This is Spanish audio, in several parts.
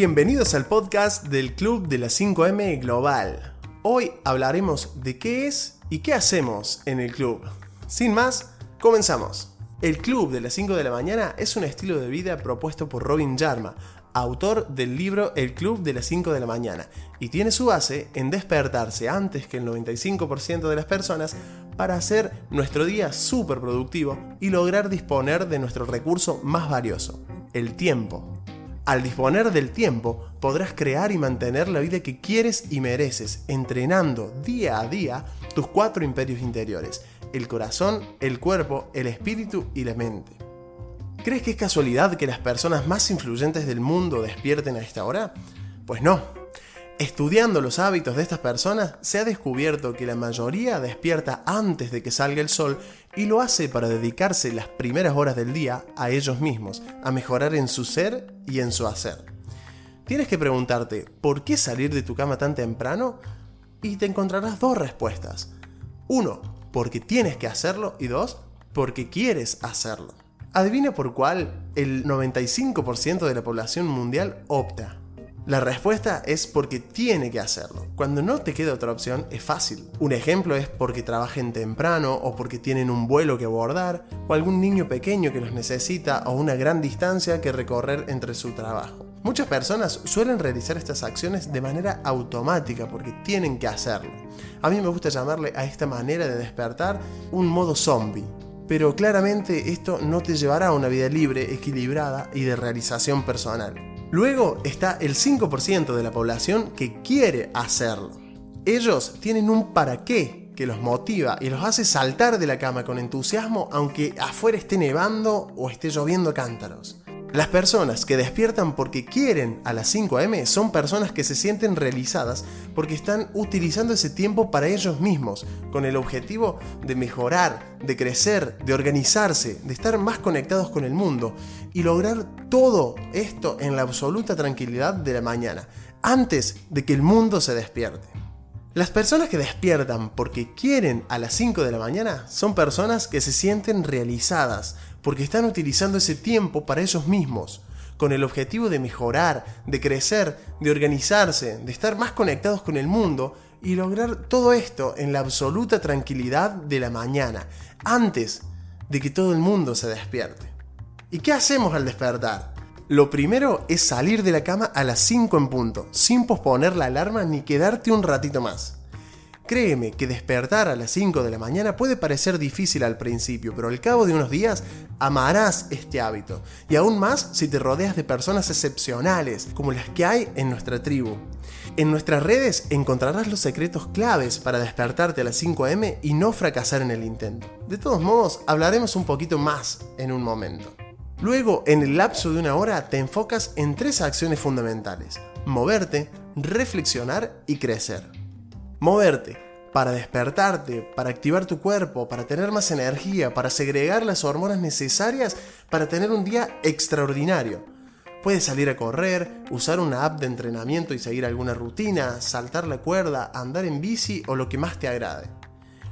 Bienvenidos al podcast del Club de la 5M Global. Hoy hablaremos de qué es y qué hacemos en el club. Sin más, comenzamos. El Club de las 5 de la mañana es un estilo de vida propuesto por Robin Jarma, autor del libro El Club de las 5 de la mañana, y tiene su base en despertarse antes que el 95% de las personas para hacer nuestro día súper productivo y lograr disponer de nuestro recurso más valioso, el tiempo. Al disponer del tiempo, podrás crear y mantener la vida que quieres y mereces, entrenando día a día tus cuatro imperios interiores, el corazón, el cuerpo, el espíritu y la mente. ¿Crees que es casualidad que las personas más influyentes del mundo despierten a esta hora? Pues no, Estudiando los hábitos de estas personas, se ha descubierto que la mayoría despierta antes de que salga el sol y lo hace para dedicarse las primeras horas del día a ellos mismos, a mejorar en su ser y en su hacer. Tienes que preguntarte, ¿por qué salir de tu cama tan temprano? Y te encontrarás dos respuestas. Uno, porque tienes que hacerlo y dos, porque quieres hacerlo. Adivina por cuál el 95% de la población mundial opta. La respuesta es porque tiene que hacerlo. Cuando no te queda otra opción, es fácil. Un ejemplo es porque trabajen temprano o porque tienen un vuelo que abordar, o algún niño pequeño que los necesita o una gran distancia que recorrer entre su trabajo. Muchas personas suelen realizar estas acciones de manera automática porque tienen que hacerlo. A mí me gusta llamarle a esta manera de despertar un modo zombie. Pero claramente esto no te llevará a una vida libre, equilibrada y de realización personal. Luego está el 5% de la población que quiere hacerlo. Ellos tienen un para qué que los motiva y los hace saltar de la cama con entusiasmo aunque afuera esté nevando o esté lloviendo cántaros. Las personas que despiertan porque quieren a las 5 am son personas que se sienten realizadas porque están utilizando ese tiempo para ellos mismos, con el objetivo de mejorar, de crecer, de organizarse, de estar más conectados con el mundo y lograr todo esto en la absoluta tranquilidad de la mañana, antes de que el mundo se despierte. Las personas que despiertan porque quieren a las 5 de la mañana son personas que se sienten realizadas, porque están utilizando ese tiempo para ellos mismos, con el objetivo de mejorar, de crecer, de organizarse, de estar más conectados con el mundo y lograr todo esto en la absoluta tranquilidad de la mañana, antes de que todo el mundo se despierte. ¿Y qué hacemos al despertar? Lo primero es salir de la cama a las 5 en punto, sin posponer la alarma ni quedarte un ratito más. Créeme que despertar a las 5 de la mañana puede parecer difícil al principio, pero al cabo de unos días amarás este hábito, y aún más si te rodeas de personas excepcionales, como las que hay en nuestra tribu. En nuestras redes encontrarás los secretos claves para despertarte a las 5 am y no fracasar en el intento. De todos modos, hablaremos un poquito más en un momento. Luego, en el lapso de una hora, te enfocas en tres acciones fundamentales. Moverte, reflexionar y crecer. Moverte, para despertarte, para activar tu cuerpo, para tener más energía, para segregar las hormonas necesarias para tener un día extraordinario. Puedes salir a correr, usar una app de entrenamiento y seguir alguna rutina, saltar la cuerda, andar en bici o lo que más te agrade.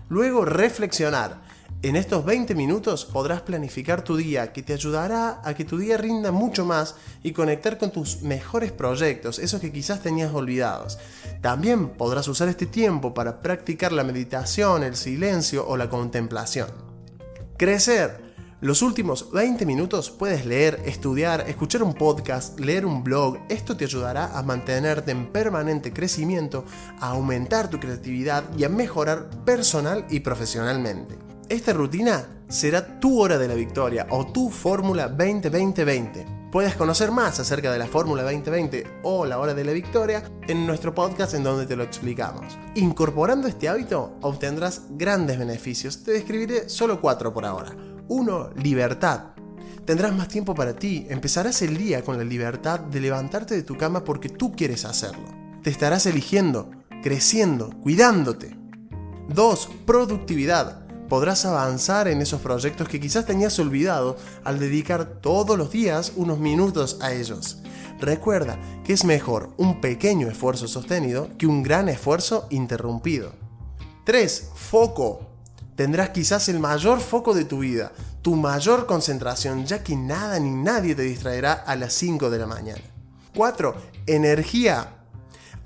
Luego reflexionar, en estos 20 minutos podrás planificar tu día que te ayudará a que tu día rinda mucho más y conectar con tus mejores proyectos, esos que quizás tenías olvidados. También podrás usar este tiempo para practicar la meditación, el silencio o la contemplación. Crecer. Los últimos 20 minutos puedes leer, estudiar, escuchar un podcast, leer un blog. Esto te ayudará a mantenerte en permanente crecimiento, a aumentar tu creatividad y a mejorar personal y profesionalmente. Esta rutina será tu hora de la victoria o tu fórmula 20-20-20. Puedes conocer más acerca de la fórmula 2020 o la hora de la victoria en nuestro podcast en donde te lo explicamos. Incorporando este hábito obtendrás grandes beneficios. Te describiré solo cuatro por ahora. 1. Libertad. Tendrás más tiempo para ti, empezarás el día con la libertad de levantarte de tu cama porque tú quieres hacerlo. Te estarás eligiendo, creciendo, cuidándote. 2. Productividad podrás avanzar en esos proyectos que quizás tenías olvidado al dedicar todos los días unos minutos a ellos. Recuerda que es mejor un pequeño esfuerzo sostenido que un gran esfuerzo interrumpido. 3. Foco. Tendrás quizás el mayor foco de tu vida, tu mayor concentración, ya que nada ni nadie te distraerá a las 5 de la mañana. 4. Energía.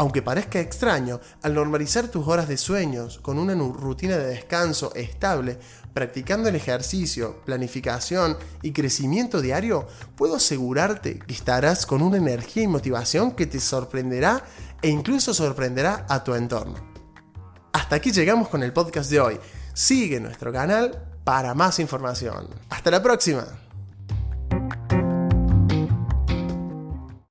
Aunque parezca extraño, al normalizar tus horas de sueños con una rutina de descanso estable, practicando el ejercicio, planificación y crecimiento diario, puedo asegurarte que estarás con una energía y motivación que te sorprenderá e incluso sorprenderá a tu entorno. Hasta aquí llegamos con el podcast de hoy. Sigue nuestro canal para más información. Hasta la próxima.